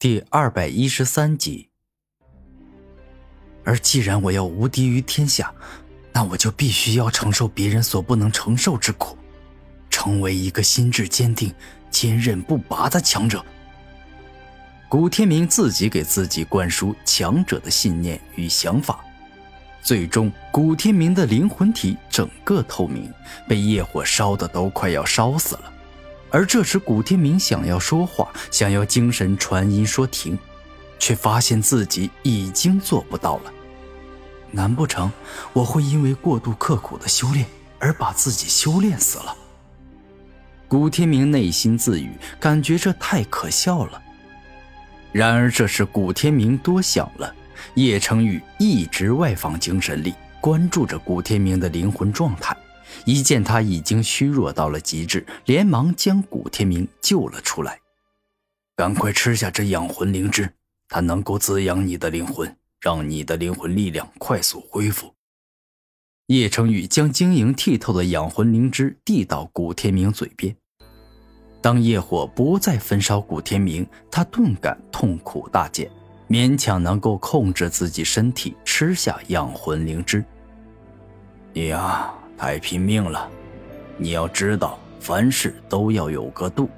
第二百一十三集。而既然我要无敌于天下，那我就必须要承受别人所不能承受之苦，成为一个心智坚定、坚韧不拔的强者。古天明自己给自己灌输强者的信念与想法，最终古天明的灵魂体整个透明，被业火烧的都快要烧死了。而这时，古天明想要说话，想要精神传音说停，却发现自己已经做不到了。难不成我会因为过度刻苦的修炼而把自己修炼死了？古天明内心自语，感觉这太可笑了。然而，这是古天明多想了。叶成宇一直外放精神力，关注着古天明的灵魂状态。一见他已经虚弱到了极致，连忙将古天明救了出来。赶快吃下这养魂灵芝，它能够滋养你的灵魂，让你的灵魂力量快速恢复。叶成宇将晶莹剔透的养魂灵芝递到古天明嘴边。当业火不再焚烧古天明，他顿感痛苦大减，勉强能够控制自己身体吃下养魂灵芝。你呀。太拼命了，你要知道，凡事都要有个度。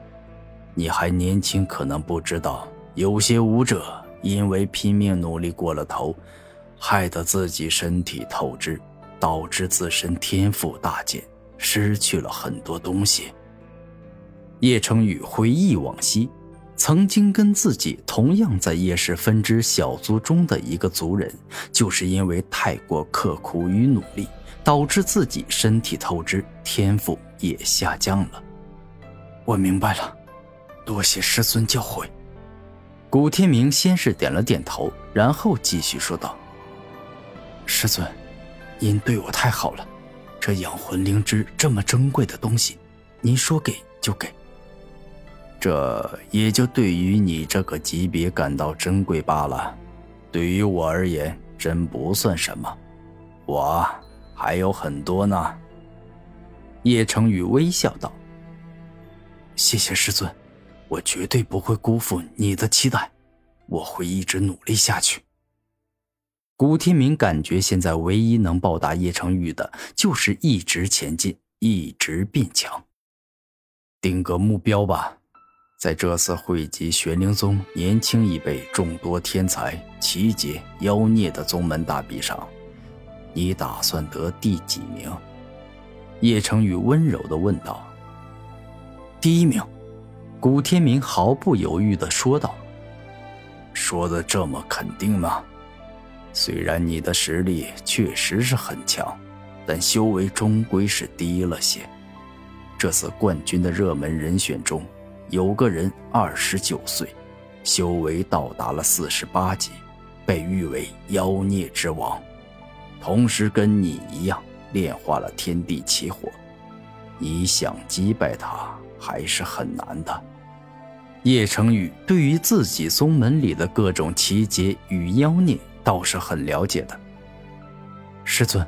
你还年轻，可能不知道，有些武者因为拼命努力过了头，害得自己身体透支，导致自身天赋大减，失去了很多东西。叶成宇回忆往昔，曾经跟自己同样在叶氏分支小族中的一个族人，就是因为太过刻苦与努力。导致自己身体透支，天赋也下降了。我明白了，多谢师尊教诲。古天明先是点了点头，然后继续说道：“师尊，您对我太好了。这养魂灵芝这么珍贵的东西，您说给就给。这也就对于你这个级别感到珍贵罢了。对于我而言，真不算什么。我……”还有很多呢。叶成宇微笑道：“谢谢师尊，我绝对不会辜负你的期待，我会一直努力下去。”古天明感觉现在唯一能报答叶成宇的，就是一直前进，一直变强。定个目标吧，在这次汇集玄灵宗年轻一辈众多天才、奇杰、妖孽的宗门大比上。你打算得第几名？叶成宇温柔的问道。第一名，古天明毫不犹豫的说道。说的这么肯定吗？虽然你的实力确实是很强，但修为终归是低了些。这次冠军的热门人选中，有个人二十九岁，修为到达了四十八级，被誉为妖孽之王。同时跟你一样炼化了天地奇火，你想击败他还是很难的。叶成宇对于自己宗门里的各种奇杰与妖孽倒是很了解的。师尊，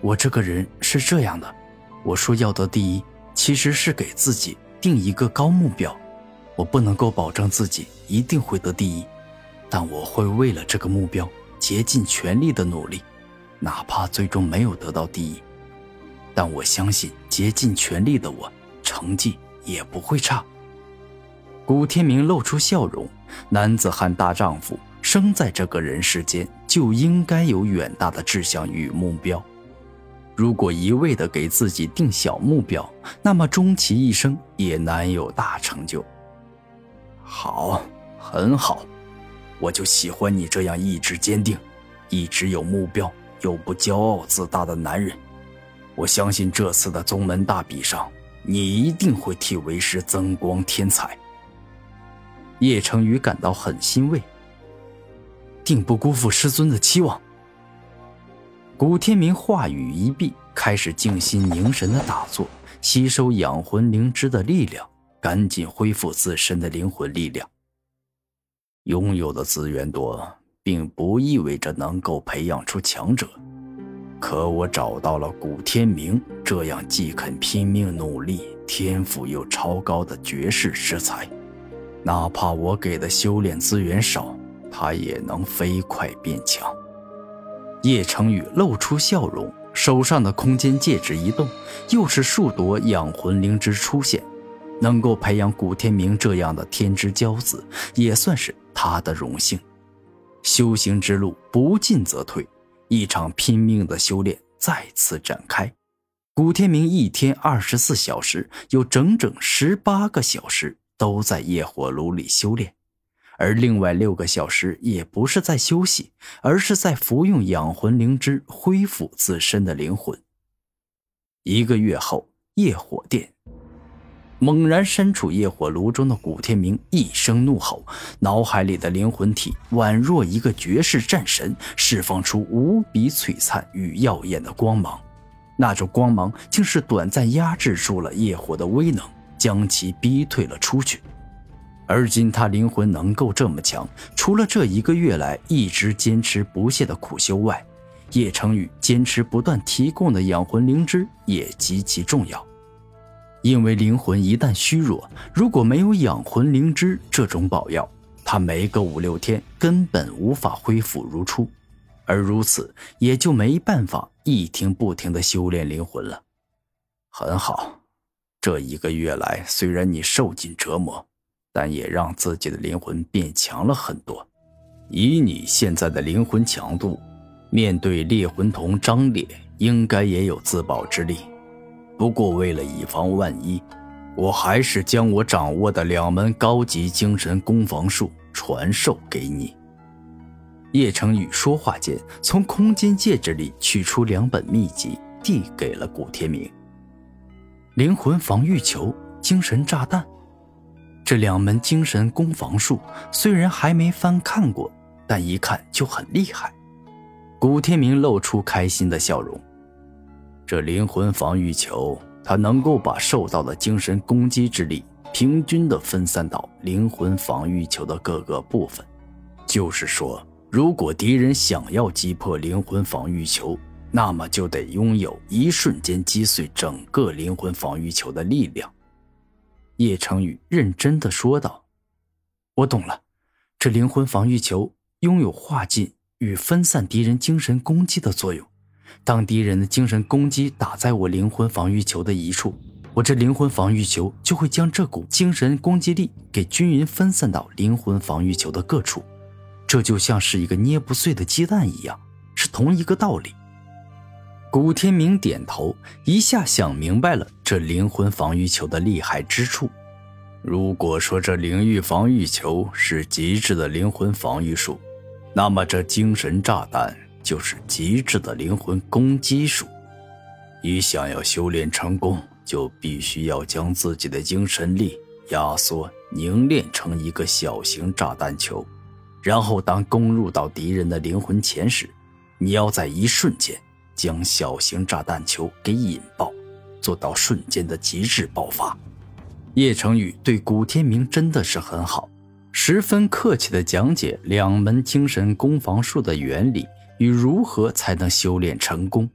我这个人是这样的，我说要得第一，其实是给自己定一个高目标。我不能够保证自己一定会得第一，但我会为了这个目标竭尽全力的努力。哪怕最终没有得到第一，但我相信竭尽全力的我，成绩也不会差。古天明露出笑容，男子汉大丈夫，生在这个人世间就应该有远大的志向与目标。如果一味的给自己定小目标，那么终其一生也难有大成就。好，很好，我就喜欢你这样意志坚定，一直有目标。又不骄傲自大的男人，我相信这次的宗门大比上，你一定会替为师增光添彩。叶成宇感到很欣慰，定不辜负师尊的期望。古天明话语一毕，开始静心凝神的打坐，吸收养魂灵芝的力量，赶紧恢复自身的灵魂力量。拥有的资源多。并不意味着能够培养出强者，可我找到了古天明这样既肯拼命努力、天赋又超高的绝世之才，哪怕我给的修炼资源少，他也能飞快变强。叶成宇露出笑容，手上的空间戒指一动，又是数朵养魂灵芝出现。能够培养古天明这样的天之骄子，也算是他的荣幸。修行之路不进则退，一场拼命的修炼再次展开。古天明一天二十四小时，有整整十八个小时都在业火炉里修炼，而另外六个小时也不是在休息，而是在服用养魂灵芝，恢复自身的灵魂。一个月后，业火殿。猛然身处业火炉中的古天明一声怒吼，脑海里的灵魂体宛若一个绝世战神，释放出无比璀璨与耀眼的光芒。那种光芒竟是短暂压制住了业火的威能，将其逼退了出去。而今他灵魂能够这么强，除了这一个月来一直坚持不懈的苦修外，叶成宇坚持不断提供的养魂灵芝也极其重要。因为灵魂一旦虚弱，如果没有养魂灵芝这种宝药，他没个五六天根本无法恢复如初，而如此也就没办法一停不停的修炼灵魂了。很好，这一个月来虽然你受尽折磨，但也让自己的灵魂变强了很多。以你现在的灵魂强度，面对猎魂童张烈，应该也有自保之力。不过，为了以防万一，我还是将我掌握的两门高级精神攻防术传授给你。叶成宇说话间，从空间戒指里取出两本秘籍，递给了古天明。灵魂防御球、精神炸弹，这两门精神攻防术虽然还没翻看过，但一看就很厉害。古天明露出开心的笑容。这灵魂防御球，它能够把受到的精神攻击之力平均的分散到灵魂防御球的各个部分。就是说，如果敌人想要击破灵魂防御球，那么就得拥有一瞬间击碎整个灵魂防御球的力量。叶成宇认真的说道：“我懂了，这灵魂防御球拥有化尽与分散敌人精神攻击的作用。”当敌人的精神攻击打在我灵魂防御球的一处，我这灵魂防御球就会将这股精神攻击力给均匀分散到灵魂防御球的各处，这就像是一个捏不碎的鸡蛋一样，是同一个道理。古天明点头，一下想明白了这灵魂防御球的厉害之处。如果说这灵域防御球是极致的灵魂防御术，那么这精神炸弹。就是极致的灵魂攻击术。你想要修炼成功，就必须要将自己的精神力压缩凝练成一个小型炸弹球，然后当攻入到敌人的灵魂前时，你要在一瞬间将小型炸弹球给引爆，做到瞬间的极致爆发。叶成宇对古天明真的是很好，十分客气的讲解两门精神攻防术的原理。与如何才能修炼成功？